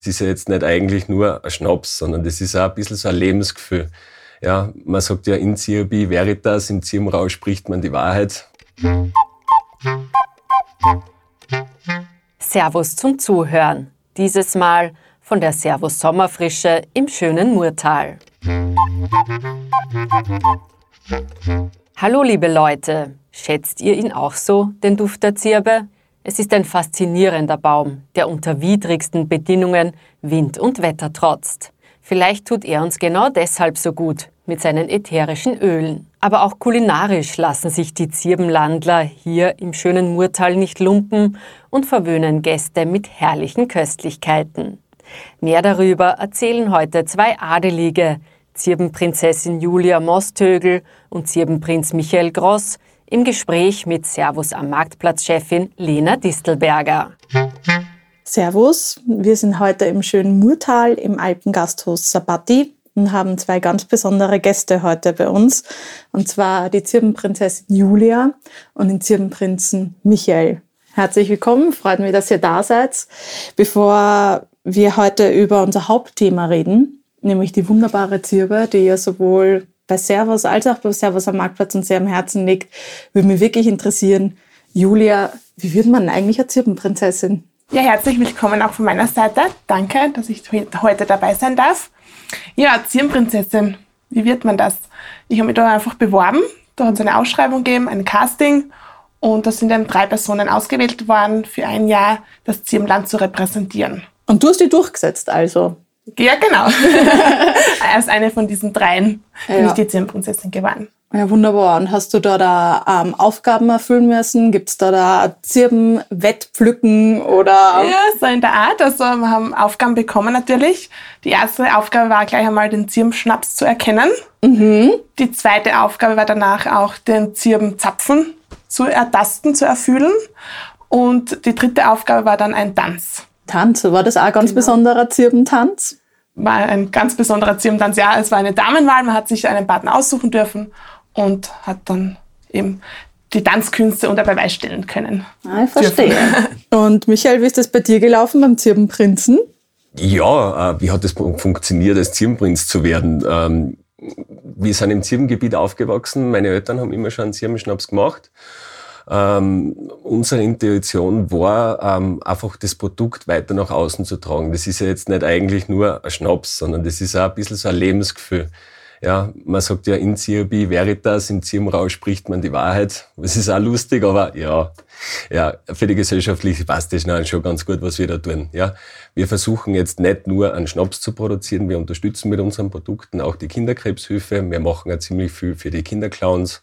Es ist ja jetzt nicht eigentlich nur ein Schnaps, sondern das ist auch ein bisschen so ein Lebensgefühl. Ja, man sagt ja in Ciabi Veritas, im Zirbenrausch spricht man die Wahrheit. Servus zum Zuhören. Dieses Mal von der Servus Sommerfrische im schönen Murtal. Hallo liebe Leute, schätzt ihr ihn auch so, den Duft der Zirbe? Es ist ein faszinierender Baum, der unter widrigsten Bedingungen Wind und Wetter trotzt. Vielleicht tut er uns genau deshalb so gut mit seinen ätherischen Ölen. Aber auch kulinarisch lassen sich die Zirbenlandler hier im schönen Murtal nicht lumpen und verwöhnen Gäste mit herrlichen Köstlichkeiten. Mehr darüber erzählen heute zwei Adelige, Zirbenprinzessin Julia Mostögel und Zirbenprinz Michael Gross, im Gespräch mit Servus am Marktplatz-Chefin Lena Distelberger. Servus, wir sind heute im schönen Murtal im Alpengasthaus Sabati und haben zwei ganz besondere Gäste heute bei uns. Und zwar die Zirbenprinzessin Julia und den Zirbenprinzen Michael. Herzlich willkommen, freut mich, dass ihr da seid. Bevor wir heute über unser Hauptthema reden, nämlich die wunderbare Zirbe, die ja sowohl bei Servus als auch bei Servus am Marktplatz und sehr am Herzen liegt, würde mich wirklich interessieren, Julia, wie wird man eigentlich eine Zirbenprinzessin? Ja, herzlich willkommen auch von meiner Seite. Danke, dass ich heute dabei sein darf. Ja, Zirbenprinzessin, wie wird man das? Ich habe mich da einfach beworben. Da hat es eine Ausschreibung gegeben, ein Casting. Und da sind dann drei Personen ausgewählt worden, für ein Jahr das Zirbenland zu repräsentieren. Und du hast die durchgesetzt also? Ja, genau. Als eine von diesen dreien bin ich die Zirbenprinzessin geworden. Ja, wunderbar. Und hast du da, da ähm, Aufgaben erfüllen müssen? Gibt es da da Zirben, Wettpflücken oder? Ja, so in der Art. Also wir haben Aufgaben bekommen natürlich. Die erste Aufgabe war gleich einmal den Zirbenschnaps zu erkennen. Mhm. Die zweite Aufgabe war danach auch den Zirbenzapfen zu ertasten, zu erfüllen. Und die dritte Aufgabe war dann ein Tanz. Tanz, war das auch ein ganz genau. besonderer Zirbentanz? War ein ganz besonderer Zirbentanz. Ja, es war eine Damenwahl, man hat sich einen Partner aussuchen dürfen und hat dann eben die Tanzkünste unter Beweis stellen können. Ah, ich verstehe. Und Michael, wie ist das bei dir gelaufen beim Zirbenprinzen? Ja, äh, wie hat es funktioniert, als Zirbenprinz zu werden? Ähm, wir sind im Zirbengebiet aufgewachsen. Meine Eltern haben immer schon einen Zirbenschnaps gemacht. Ähm, unsere Intuition war, ähm, einfach das Produkt weiter nach außen zu tragen. Das ist ja jetzt nicht eigentlich nur ein Schnaps, sondern das ist auch ein bisschen so ein Lebensgefühl. Ja, man sagt ja in Ciabi Veritas, im Zirbenrausch spricht man die Wahrheit. Das ist auch lustig, aber ja, ja, für die gesellschaftliche passt das schon ganz gut, was wir da tun. Ja, wir versuchen jetzt nicht nur einen Schnaps zu produzieren, wir unterstützen mit unseren Produkten auch die Kinderkrebshilfe. Wir machen ja ziemlich viel für die Kinderclowns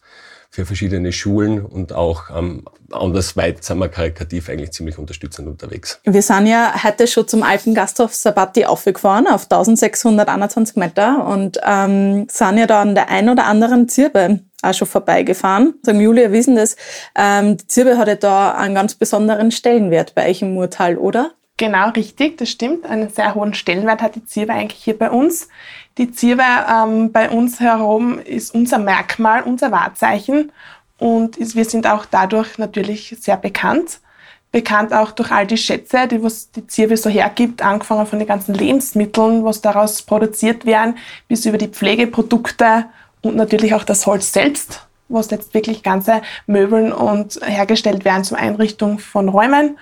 für verschiedene Schulen und auch ähm, andersweit sind wir karikativ eigentlich ziemlich unterstützend unterwegs. Wir sind ja heute schon zum Alpengasthof Sabati aufgefahren auf 1621 Meter und ähm, sind ja da an der ein oder anderen Zirbe auch schon vorbeigefahren. Sagen Julia wissen das, ähm, die Zirbe hat ja da einen ganz besonderen Stellenwert bei euch im Murtal, oder? Genau, richtig, das stimmt. Einen sehr hohen Stellenwert hat die Zirbe eigentlich hier bei uns. Die Zirbe ähm, bei uns herum ist unser Merkmal, unser Wahrzeichen und ist, wir sind auch dadurch natürlich sehr bekannt. Bekannt auch durch all die Schätze, die was die Zirbe so hergibt, angefangen von den ganzen Lebensmitteln, was daraus produziert werden, bis über die Pflegeprodukte und natürlich auch das Holz selbst, was jetzt wirklich ganze Möbeln und hergestellt werden zur Einrichtung von Räumen.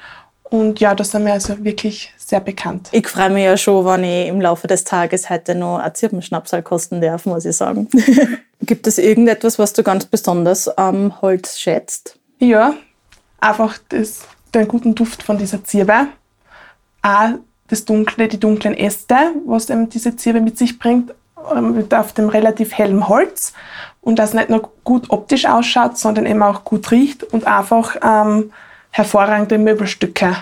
Und ja, da sind wir also wirklich sehr bekannt. Ich freue mich ja schon, wenn ich im Laufe des Tages heute noch ein Zirpenschnapsal kosten darf, muss ich sagen. Gibt es irgendetwas, was du ganz besonders am Holz schätzt? Ja, einfach das, den guten Duft von dieser Zirbe. Auch das Dunkle, die dunklen Äste, was eben diese Zirbe mit sich bringt, ähm, auf dem relativ hellen Holz. Und das nicht nur gut optisch ausschaut, sondern eben auch gut riecht und einfach ähm, hervorragende Möbelstücke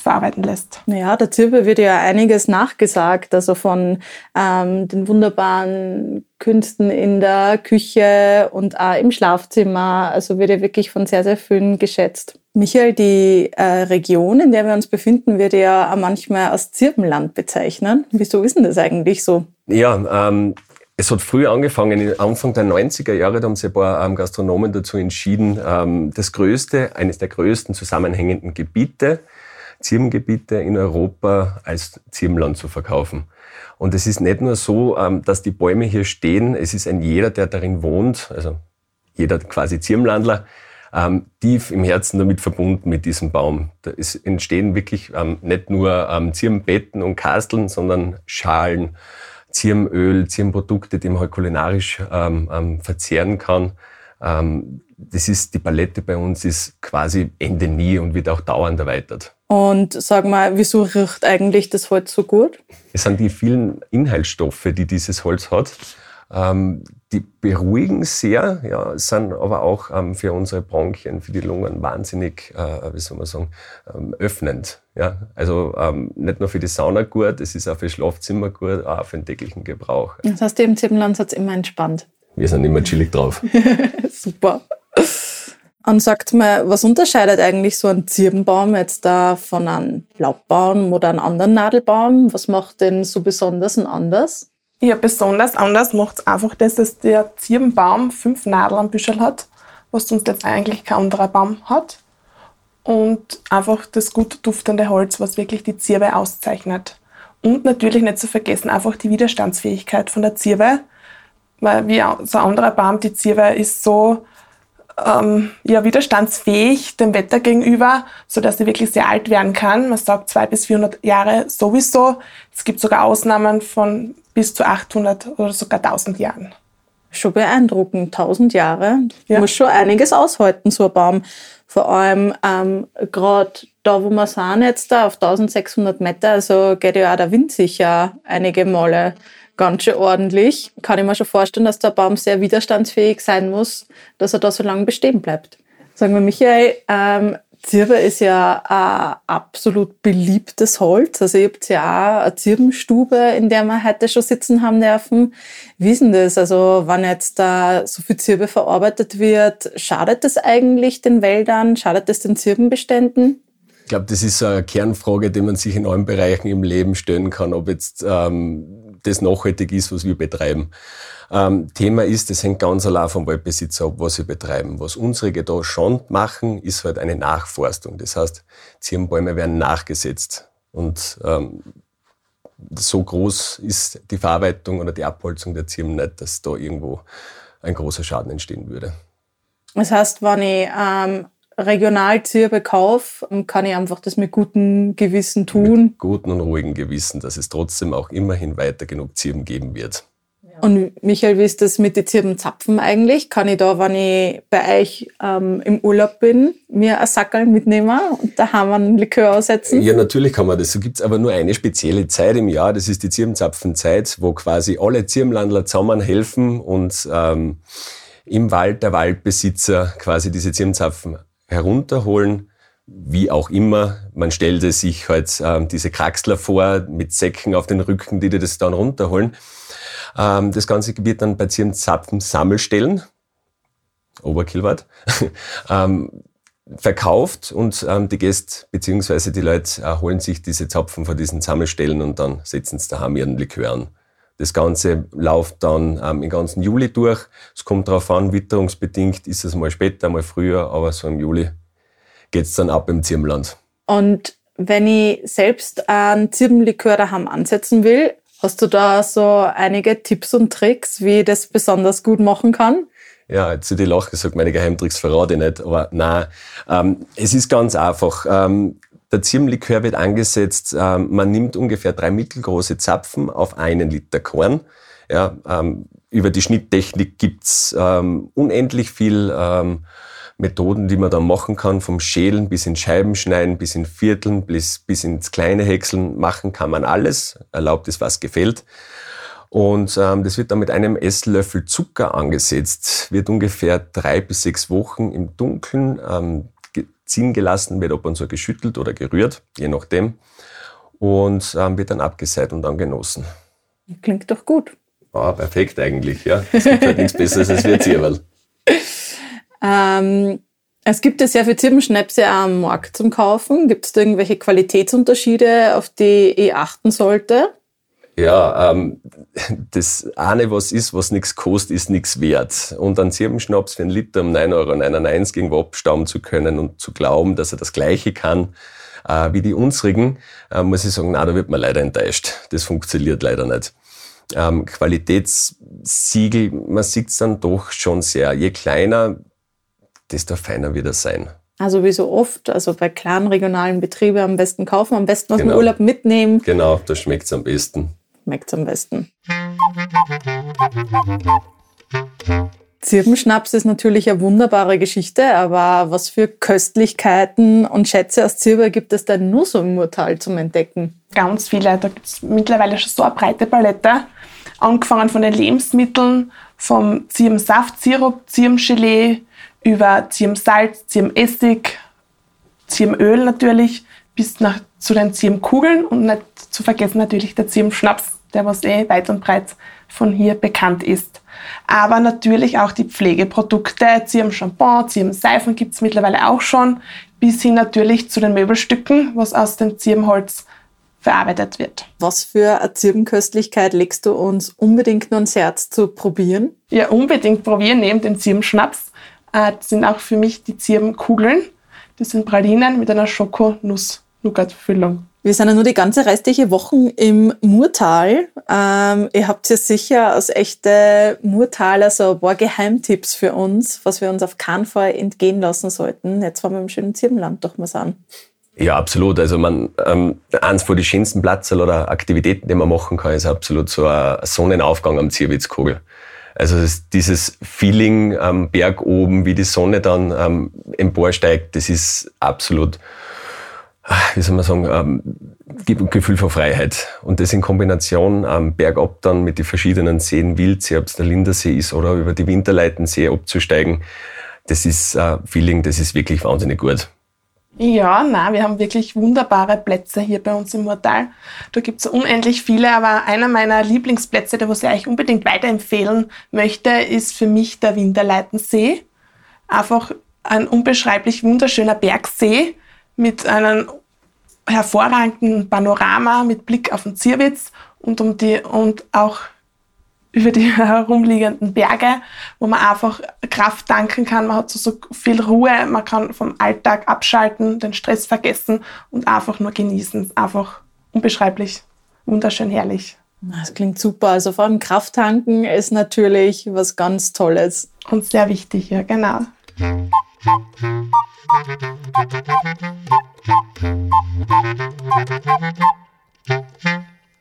verarbeiten lässt. Ja, der Zirbe wird ja einiges nachgesagt, also von ähm, den wunderbaren Künsten in der Küche und auch im Schlafzimmer. Also wird ja wirklich von sehr, sehr vielen geschätzt. Michael, die äh, Region, in der wir uns befinden, wird ja manchmal als Zirbenland bezeichnet. Wieso ist denn das eigentlich so? Ja, ähm, es hat früh angefangen, Anfang der 90er Jahre, da haben sich ein paar ähm, Gastronomen dazu entschieden, ähm, das größte, eines der größten zusammenhängenden Gebiete Zirbengebiete in Europa als Zirbenland zu verkaufen. Und es ist nicht nur so, ähm, dass die Bäume hier stehen, es ist ein jeder, der darin wohnt, also jeder quasi Zirbenlandler, ähm, tief im Herzen damit verbunden mit diesem Baum. Da ist, entstehen wirklich ähm, nicht nur ähm, Zirbenbetten und Kasteln, sondern Schalen, Zirbenöl, Zirbenprodukte, die man halt kulinarisch ähm, ähm, verzehren kann. Ähm, das ist, die Palette bei uns ist quasi Ende nie und wird auch dauernd erweitert. Und sag mal, wieso riecht eigentlich das Holz so gut? Es sind die vielen Inhaltsstoffe, die dieses Holz hat. Ähm, die beruhigen sehr, ja, sind aber auch ähm, für unsere Bronchien, für die Lungen wahnsinnig, äh, wie soll man sagen, ähm, öffnend. Ja? Also ähm, nicht nur für die Sauna gut, es ist auch für Schlafzimmer gut, auch für den täglichen Gebrauch. Das heißt, im Zippenland hat immer entspannt. Wir sind immer chillig drauf. Super. Und sagt mir, was unterscheidet eigentlich so ein Zirbenbaum jetzt da von einem Laubbaum oder einem anderen Nadelbaum? Was macht den so besonders und anders? Ja, besonders anders macht es einfach das, dass der Zirbenbaum fünf Nadeln am Büschel hat, was sonst jetzt eigentlich kein anderer Baum hat. Und einfach das gut duftende Holz, was wirklich die Zirbe auszeichnet. Und natürlich nicht zu vergessen, einfach die Widerstandsfähigkeit von der Zirbe. Weil wie so ein anderer Baum, die Zirbe ist so ähm, ja, widerstandsfähig dem Wetter gegenüber, sodass sie wirklich sehr alt werden kann. Man sagt zwei bis 400 Jahre sowieso. Es gibt sogar Ausnahmen von bis zu 800 oder sogar 1000 Jahren. Schon beeindruckend, 1000 Jahre. Ja. Muss schon einiges aushalten, so ein Baum. Vor allem ähm, gerade da, wo wir sind jetzt, da auf 1600 Meter, also geht ja auch der Wind sicher einige Male ganz schön ordentlich. Kann ich mir schon vorstellen, dass der Baum sehr widerstandsfähig sein muss, dass er da so lange bestehen bleibt. Sagen wir, Michael, ähm, Zirbe ist ja ein absolut beliebtes Holz. Also ihr habt ja auch eine Zirbenstube, in der wir heute schon sitzen haben dürfen. Wie ist denn das? Also wenn jetzt da so viel Zirbe verarbeitet wird, schadet das eigentlich den Wäldern? Schadet das den Zirbenbeständen? Ich glaube, das ist eine Kernfrage, die man sich in allen Bereichen im Leben stellen kann, ob jetzt ähm, das nachhaltig ist, was wir betreiben. Ähm, Thema ist, das hängt ganz allein vom Waldbesitzer ab, was sie betreiben. Was unsere da schon machen, ist halt eine Nachforstung. Das heißt, Zirbenbäume werden nachgesetzt. Und ähm, so groß ist die Verarbeitung oder die Abholzung der Zirben nicht, dass da irgendwo ein großer Schaden entstehen würde. Das heißt, wenn ich ähm, regional Zirbe kaufe, kann ich einfach das mit gutem Gewissen tun? Mit gutem und ruhigem Gewissen, dass es trotzdem auch immerhin weiter genug Zirben geben wird. Und Michael, wie ist das mit den Zirbenzapfen eigentlich? Kann ich da, wenn ich bei euch ähm, im Urlaub bin, mir ein Sackerl mitnehmen und daheim einen Likör aussetzen? Ja, natürlich kann man das. So gibt's aber nur eine spezielle Zeit im Jahr, das ist die Zirbenzapfenzeit, wo quasi alle Zirbenlandler zusammen helfen und ähm, im Wald der Waldbesitzer quasi diese Zirbenzapfen herunterholen wie auch immer, man stellte sich halt ähm, diese Kraxler vor mit Säcken auf den Rücken, die dir das dann runterholen. Ähm, das Ganze wird dann bei Zirnzapfen Sammelstellen, Oberkillwatt, ähm, verkauft und ähm, die Gäste bzw. die Leute äh, holen sich diese Zapfen von diesen Sammelstellen und dann setzen sie daheim ihren Likör an. Das Ganze läuft dann ähm, im ganzen Juli durch. Es kommt darauf an, witterungsbedingt ist es mal später, mal früher, aber so im Juli geht's dann ab im Zirbenland. Und wenn ich selbst einen Zirbenlikör daheim ansetzen will, Hast du da so einige Tipps und Tricks, wie ich das besonders gut machen kann? Ja, jetzt die Lache gesagt, meine Geheimtricks verrate ich nicht, aber nein, ähm, es ist ganz einfach. Ähm, der Zirbenlikör wird angesetzt, ähm, man nimmt ungefähr drei mittelgroße Zapfen auf einen Liter Korn. Ja, ähm, über die Schnitttechnik gibt's ähm, unendlich viel Methoden, die man da machen kann, vom Schälen bis in Scheiben schneiden, bis in Vierteln, bis, bis ins kleine Häckseln machen kann man alles. Erlaubt ist, was gefällt. Und ähm, das wird dann mit einem Esslöffel Zucker angesetzt, wird ungefähr drei bis sechs Wochen im Dunkeln ähm, ziehen gelassen, wird ab und zu geschüttelt oder gerührt, je nachdem, und ähm, wird dann abgeseit und dann genossen. Klingt doch gut. Ah, perfekt eigentlich, ja. Es gibt halt nichts Besseres als Wirtsieberl. Ähm, es gibt ja sehr viele Zirbenschnäpse am Markt zum Kaufen. Gibt es da irgendwelche Qualitätsunterschiede, auf die ich achten sollte? Ja, ähm, das eine, was ist, was nichts kostet, ist nichts wert. Und einen Zirbenschnaps für einen Liter um 9,99 Euro irgendwo abstauben zu können und zu glauben, dass er das Gleiche kann, äh, wie die unsrigen, äh, muss ich sagen, na, da wird man leider enttäuscht. Das funktioniert leider nicht. Ähm, Qualitätssiegel, man sieht es dann doch schon sehr. Je kleiner, desto feiner wird er sein. Also wie so oft, also bei kleinen regionalen Betrieben am besten kaufen, am besten aus genau. dem Urlaub mitnehmen. Genau, da schmeckt es am besten. Schmeckt am besten. Zirbenschnaps ist natürlich eine wunderbare Geschichte, aber was für Köstlichkeiten und Schätze aus Zirbe gibt es denn nur so im Murtal zum Entdecken? Ganz viele. Da gibt es mittlerweile schon so eine breite Palette. Angefangen von den Lebensmitteln, vom Zirbensaft, Sirup, Zirbengelee, über Zirbensalz, Zirbenessig, Zirbenöl natürlich, bis nach, zu den Zirbenkugeln und nicht zu vergessen natürlich der Zirbenschnaps, der was eh weit und breit von hier bekannt ist. Aber natürlich auch die Pflegeprodukte, Zirben-Shampoo, Zirben-Seifen gibt es mittlerweile auch schon, bis hin natürlich zu den Möbelstücken, was aus dem Zirbenholz verarbeitet wird. Was für eine Zirbenköstlichkeit legst du uns unbedingt nur ans Herz zu probieren? Ja, unbedingt probieren, neben dem Zirbenschnaps. Äh, das sind auch für mich die Zirbenkugeln. Das sind Pralinen mit einer Schoko-Nuss-Nougat-Füllung. Wir sind ja nur die ganze restliche Woche im Murtal. Ähm, ihr habt ja sicher als echte Murtaler so ein paar Geheimtipps für uns, was wir uns auf keinen Fall entgehen lassen sollten. Jetzt wollen wir im schönen Zirbenland doch mal sagen. Ja, absolut. Also man, ähm, eins von den schönsten Plätze oder Aktivitäten, die man machen kann, ist absolut so ein Sonnenaufgang am Zierwitzkogel. Also dieses Feeling am Berg oben, wie die Sonne dann ähm, emporsteigt, das ist absolut wie soll man sagen, ähm, gibt ein Gefühl von Freiheit. Und das in Kombination ähm, bergab dann mit den verschiedenen Seen, Wildsee, ob es der Lindersee ist oder über die Winterleitensee abzusteigen, das ist ein Feeling, das ist wirklich wahnsinnig gut. Ja, na, wir haben wirklich wunderbare Plätze hier bei uns im Murtal. Da gibt es unendlich viele, aber einer meiner Lieblingsplätze, der was ich euch unbedingt weiterempfehlen möchte, ist für mich der Winterleitensee. Einfach ein unbeschreiblich wunderschöner Bergsee mit einem hervorragenden Panorama mit Blick auf den Zierwitz und, um die, und auch über die herumliegenden Berge, wo man einfach Kraft tanken kann. Man hat so, so viel Ruhe, man kann vom Alltag abschalten, den Stress vergessen und einfach nur genießen. Einfach unbeschreiblich, wunderschön herrlich. Das klingt super. Also vor allem Kraft tanken ist natürlich was ganz Tolles. Und sehr wichtig, ja, genau.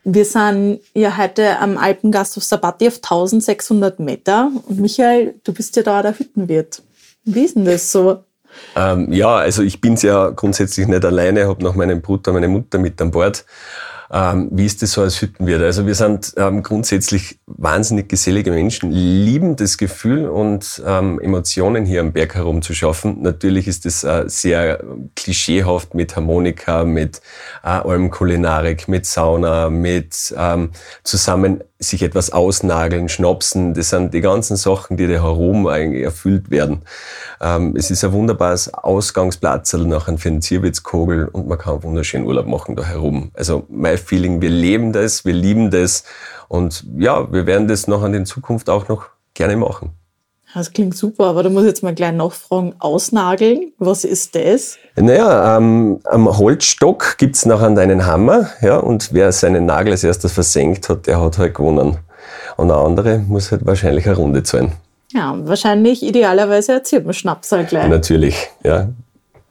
Wir sind ja heute am Alpengasthof Sabati auf 1600 Meter. Und Michael, du bist ja da der Hüttenwirt. Wie ist denn das so? Ähm, ja, also ich bin's ja grundsätzlich nicht alleine, habe noch meinen Bruder, meine Mutter mit an Bord. Ähm, wie ist das so als Hüttenwirt? Also wir sind ähm, grundsätzlich wahnsinnig gesellige Menschen, lieben das Gefühl und ähm, Emotionen hier am Berg herumzuschaffen. Natürlich ist das äh, sehr klischeehaft mit Harmonika, mit äh, allem Kulinarik, mit Sauna, mit ähm, zusammen sich etwas ausnageln, schnapsen, das sind die ganzen Sachen, die da herum eigentlich erfüllt werden. Ähm, es ist ein wunderbares Ausgangsplatz nachher für den Zierwitzkogel und man kann wunderschönen Urlaub machen da herum. Also mein Feeling, wir leben das, wir lieben das und ja, wir werden das noch in Zukunft auch noch gerne machen. Das klingt super, aber da muss ich jetzt mal gleich nachfragen, ausnageln, was ist das? Naja, ähm, am Holzstock gibt's nachher einen Hammer, ja, und wer seinen Nagel als erstes versenkt hat, der hat halt gewonnen. Und der andere muss halt wahrscheinlich eine Runde zahlen. Ja, wahrscheinlich idealerweise erzählt man Schnaps halt gleich. Natürlich, ja.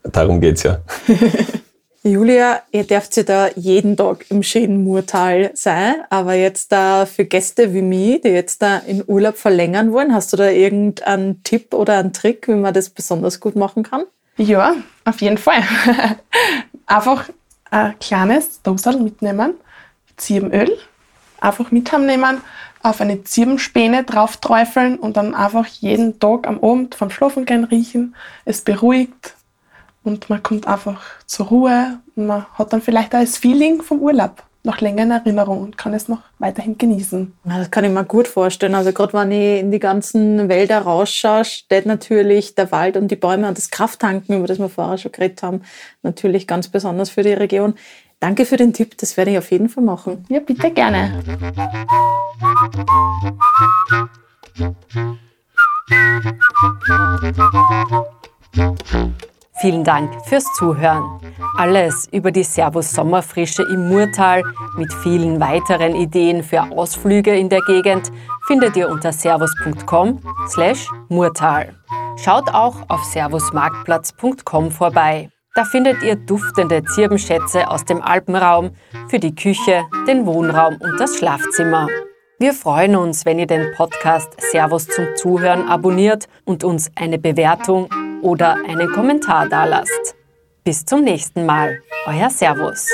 Darum geht's ja. Julia, ihr dürft ja da jeden Tag im schönen Murtal sein, aber jetzt da für Gäste wie mich, die jetzt da in Urlaub verlängern wollen, hast du da irgendeinen Tipp oder einen Trick, wie man das besonders gut machen kann? Ja, auf jeden Fall. einfach ein kleines Dosal mitnehmen, Zirbenöl, einfach mit nehmen, auf eine Zirbenspäne drauf träufeln und dann einfach jeden Tag am Abend vom Schlafengehen riechen. Es beruhigt, und man kommt einfach zur Ruhe und man hat dann vielleicht auch das Feeling vom Urlaub noch länger in Erinnerung und kann es noch weiterhin genießen. Ja, das kann ich mir gut vorstellen. Also gerade wenn ich in die ganzen Wälder rausschaue, steht natürlich der Wald und die Bäume und das Krafttanken, über das wir vorher schon geredet haben, natürlich ganz besonders für die Region. Danke für den Tipp, das werde ich auf jeden Fall machen. Ja, bitte gerne. Vielen Dank fürs Zuhören. Alles über die Servus Sommerfrische im Murtal mit vielen weiteren Ideen für Ausflüge in der Gegend findet ihr unter servus.com/murtal. Schaut auch auf servusmarktplatz.com vorbei. Da findet ihr duftende Zirbenschätze aus dem Alpenraum für die Küche, den Wohnraum und das Schlafzimmer. Wir freuen uns, wenn ihr den Podcast Servus zum Zuhören abonniert und uns eine Bewertung oder einen Kommentar dalasst. Bis zum nächsten Mal, euer Servus.